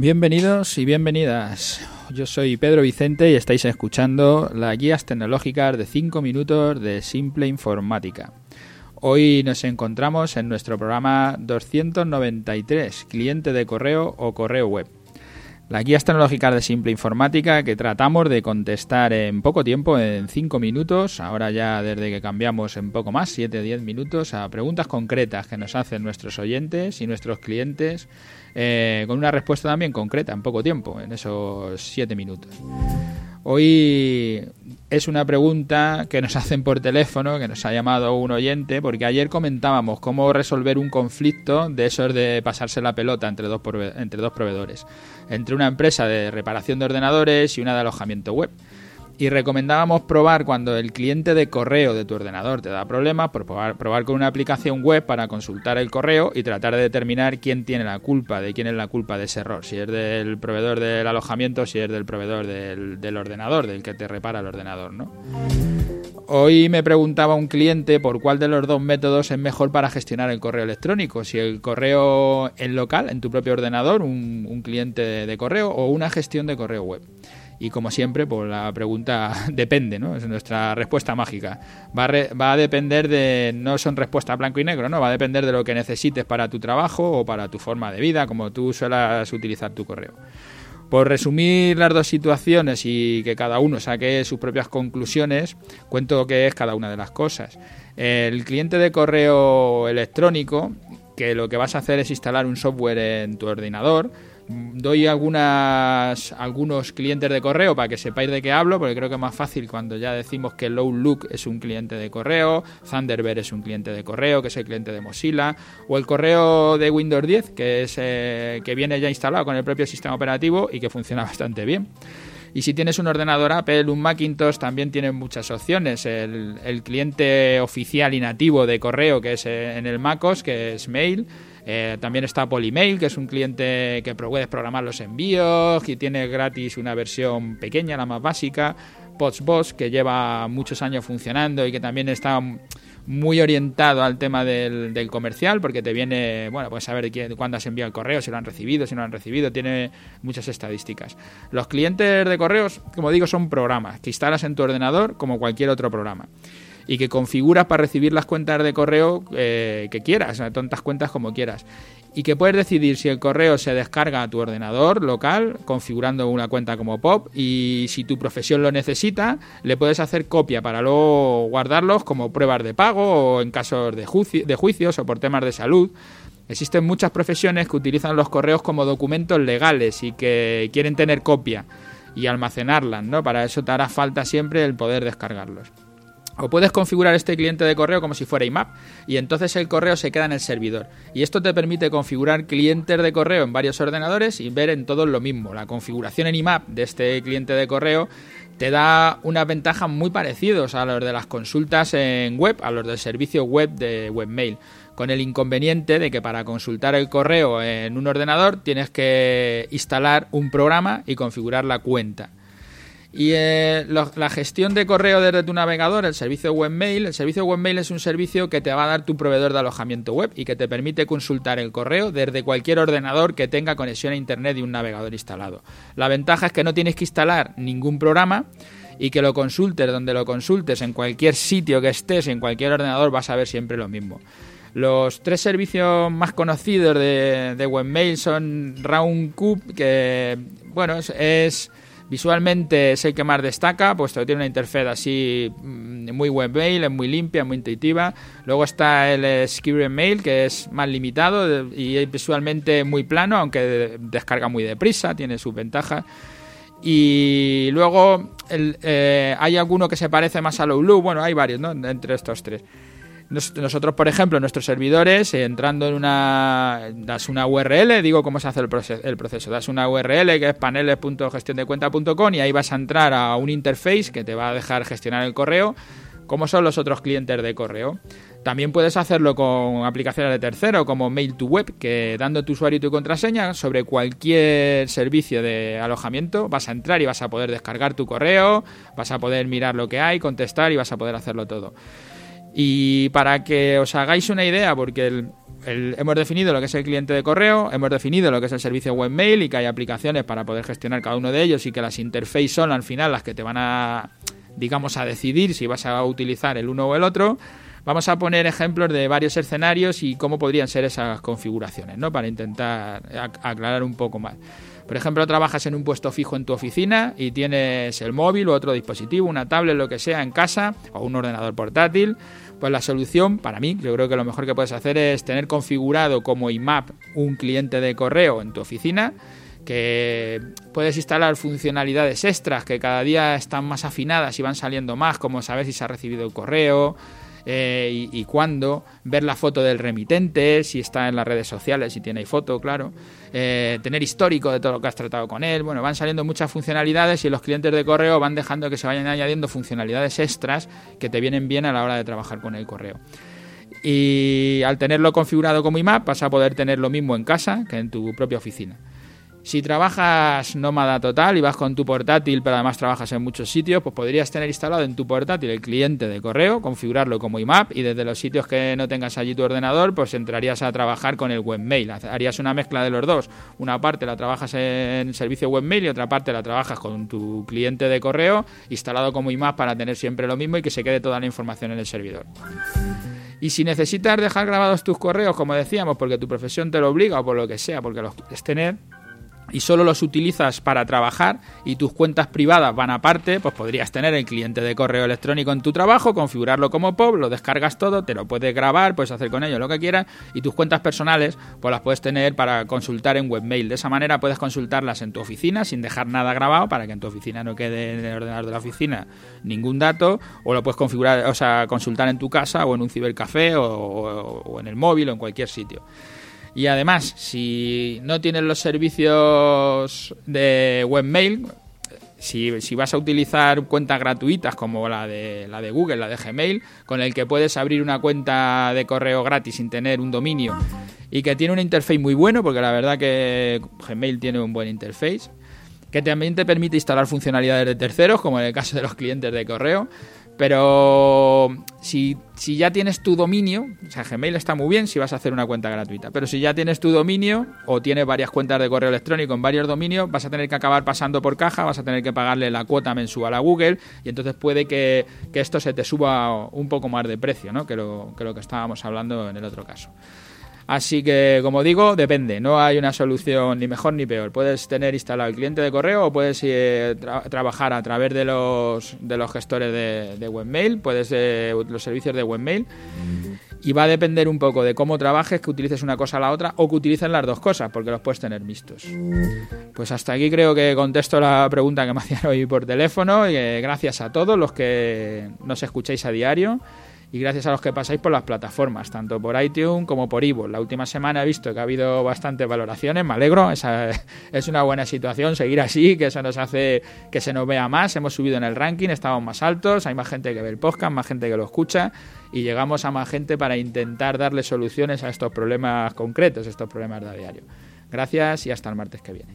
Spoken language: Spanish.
Bienvenidos y bienvenidas. Yo soy Pedro Vicente y estáis escuchando las guías tecnológicas de 5 minutos de Simple Informática. Hoy nos encontramos en nuestro programa 293, cliente de correo o correo web. Las guías tecnológicas de simple informática que tratamos de contestar en poco tiempo, en 5 minutos, ahora ya desde que cambiamos en poco más, 7 o 10 minutos, a preguntas concretas que nos hacen nuestros oyentes y nuestros clientes, eh, con una respuesta también concreta en poco tiempo, en esos 7 minutos. Hoy es una pregunta que nos hacen por teléfono, que nos ha llamado un oyente, porque ayer comentábamos cómo resolver un conflicto de esos de pasarse la pelota entre dos, entre dos proveedores, entre una empresa de reparación de ordenadores y una de alojamiento web y recomendábamos probar cuando el cliente de correo de tu ordenador te da problemas, por probar, probar, con una aplicación web para consultar el correo y tratar de determinar quién tiene la culpa, de quién es la culpa de ese error, si es del proveedor del alojamiento, si es del proveedor del, ordenador, del que te repara el ordenador, ¿no? Hoy me preguntaba un cliente por cuál de los dos métodos es mejor para gestionar el correo electrónico, si el correo en local, en tu propio ordenador, un cliente de correo o una gestión de correo web. Y como siempre, pues la pregunta depende, ¿no? Es nuestra respuesta mágica. Va a, va a depender de, no son respuestas blanco y negro, ¿no? Va a depender de lo que necesites para tu trabajo o para tu forma de vida, como tú suelas utilizar tu correo. Por resumir las dos situaciones y que cada uno saque sus propias conclusiones, cuento qué es cada una de las cosas. El cliente de correo electrónico, que lo que vas a hacer es instalar un software en tu ordenador, doy algunas algunos clientes de correo para que sepáis de qué hablo, porque creo que es más fácil cuando ya decimos que Look es un cliente de correo, Thunderbird es un cliente de correo, que es el cliente de Mozilla, o el correo de Windows 10, que es eh, que viene ya instalado con el propio sistema operativo y que funciona bastante bien. Y si tienes un ordenador Apple, un Macintosh, también tienes muchas opciones. El, el cliente oficial y nativo de correo, que es eh, en el MacOS, que es Mail eh, también está Polymail, que es un cliente que puedes programar los envíos y tiene gratis una versión pequeña, la más básica. PotsBoss, que lleva muchos años funcionando y que también está muy orientado al tema del, comercial, porque te viene, bueno, puedes saber cuándo has enviado el correo, si lo han recibido, si no lo han recibido, tiene muchas estadísticas. Los clientes de correos, como digo, son programas que instalas en tu ordenador como cualquier otro programa y que configuras para recibir las cuentas de correo eh, que quieras, tantas cuentas como quieras. Y que puedes decidir si el correo se descarga a tu ordenador local, configurando una cuenta como POP, y si tu profesión lo necesita, le puedes hacer copia para luego guardarlos como pruebas de pago o en casos de, de juicios o por temas de salud. Existen muchas profesiones que utilizan los correos como documentos legales y que quieren tener copia y almacenarlas, ¿no? Para eso te hará falta siempre el poder descargarlos. O puedes configurar este cliente de correo como si fuera IMAP y entonces el correo se queda en el servidor. Y esto te permite configurar clientes de correo en varios ordenadores y ver en todos lo mismo. La configuración en IMAP de este cliente de correo te da unas ventajas muy parecidas a los de las consultas en web, a los del servicio web de webmail, con el inconveniente de que para consultar el correo en un ordenador tienes que instalar un programa y configurar la cuenta. Y eh, la gestión de correo desde tu navegador, el servicio webmail, el servicio webmail es un servicio que te va a dar tu proveedor de alojamiento web y que te permite consultar el correo desde cualquier ordenador que tenga conexión a internet y un navegador instalado. La ventaja es que no tienes que instalar ningún programa y que lo consultes donde lo consultes, en cualquier sitio que estés, en cualquier ordenador, vas a ver siempre lo mismo. Los tres servicios más conocidos de, de webmail son RoundCube, que bueno, es Visualmente es el que más destaca, puesto que tiene una interfaz así mm, muy webmail, es muy limpia, muy intuitiva. Luego está el Skirren Mail, que es más limitado y visualmente muy plano, aunque descarga muy deprisa, tiene sus ventajas. Y luego eh, hay alguno que se parece más a Low bueno, hay varios, ¿no? Entre estos tres. Nosotros, por ejemplo, nuestros servidores, eh, entrando en una. das una URL, digo cómo se hace el, proceso, el proceso. Das una URL que es paneles.gestiondecuenta.com y ahí vas a entrar a un interface que te va a dejar gestionar el correo, como son los otros clientes de correo. También puedes hacerlo con aplicaciones de tercero, como Mail to Web, que dando tu usuario y tu contraseña sobre cualquier servicio de alojamiento vas a entrar y vas a poder descargar tu correo, vas a poder mirar lo que hay, contestar y vas a poder hacerlo todo. Y para que os hagáis una idea, porque hemos definido lo que es el cliente de correo, hemos definido lo que es el servicio webmail y que hay aplicaciones para poder gestionar cada uno de ellos y que las interfaces son al final las que te van a, digamos, a decidir si vas a utilizar el uno o el otro. Vamos a poner ejemplos de varios escenarios y cómo podrían ser esas configuraciones, ¿no? Para intentar aclarar un poco más. Por ejemplo, trabajas en un puesto fijo en tu oficina y tienes el móvil o otro dispositivo, una tablet, lo que sea, en casa o un ordenador portátil. Pues la solución, para mí, yo creo que lo mejor que puedes hacer es tener configurado como IMAP un cliente de correo en tu oficina que puedes instalar funcionalidades extras que cada día están más afinadas y van saliendo más, como saber si se ha recibido el correo, eh, y, cuándo, ver la foto del remitente, si está en las redes sociales, si tiene foto, claro, eh, tener histórico de todo lo que has tratado con él. Bueno, van saliendo muchas funcionalidades y los clientes de correo van dejando que se vayan añadiendo funcionalidades extras que te vienen bien a la hora de trabajar con el correo. Y al tenerlo configurado como IMAP vas a poder tener lo mismo en casa que en tu propia oficina. Si trabajas nómada total y vas con tu portátil, pero además trabajas en muchos sitios, pues podrías tener instalado en tu portátil el cliente de correo, configurarlo como IMAP y desde los sitios que no tengas allí tu ordenador, pues entrarías a trabajar con el webmail. Harías una mezcla de los dos. Una parte la trabajas en servicio webmail y otra parte la trabajas con tu cliente de correo instalado como IMAP para tener siempre lo mismo y que se quede toda la información en el servidor. Y si necesitas dejar grabados tus correos, como decíamos, porque tu profesión te lo obliga o por lo que sea, porque los quieres tener, y solo los utilizas para trabajar y tus cuentas privadas van aparte, pues podrías tener el cliente de correo electrónico en tu trabajo, configurarlo como POP, lo descargas todo, te lo puedes grabar, puedes hacer con ello lo que quieras y tus cuentas personales pues las puedes tener para consultar en webmail. De esa manera puedes consultarlas en tu oficina sin dejar nada grabado para que en tu oficina no quede en el ordenador de la oficina ningún dato o lo puedes configurar, o sea, consultar en tu casa o en un cibercafé o, o en el móvil o en cualquier sitio. Y además, si no tienes los servicios de webmail, si, si, vas a utilizar cuentas gratuitas como la de, la de Google, la de Gmail, con el que puedes abrir una cuenta de correo gratis sin tener un dominio y que tiene un interface muy bueno, porque la verdad que Gmail tiene un buen interface, que también te permite instalar funcionalidades de terceros, como en el caso de los clientes de correo, pero si, ya tienes tu dominio, o sea, Gmail está muy bien si vas a hacer una cuenta gratuita, pero si ya tienes tu dominio o tienes varias cuentas de correo electrónico en varios dominios, vas a tener que acabar pasando por caja, vas a tener que pagarle la cuota mensual a Google y entonces puede que, esto se te suba un poco más de precio ¿no? que, lo, que lo que estábamos hablando en el otro caso. Así que, como digo, depende. No hay una solución ni mejor ni peor. Puedes tener instalado el cliente de correo o puedes eh, trabajar a través de los, de los gestores de, webmail, puedes eh, los servicios de webmail. Y va a depender un poco de cómo trabajes, que utilices una cosa a la otra o que utilices las dos cosas, porque los puedes tener mixtos. Pues hasta aquí creo que contesto la pregunta que me hacían hoy por teléfono. Y gracias a todos los que nos escucháis a diario y gracias a los que pasáis por las plataformas, tanto por iTunes como por Ivo. La última semana he visto que ha habido bastantes valoraciones, me alegro, Esa es una buena situación seguir así, que eso nos hace que se nos vea más, hemos subido en el ranking, estamos más altos, hay más gente que ve el podcast, más gente que lo escucha y llegamos a más gente para intentar darle soluciones a estos problemas concretos, estos problemas de a diario. Gracias y hasta el martes que viene.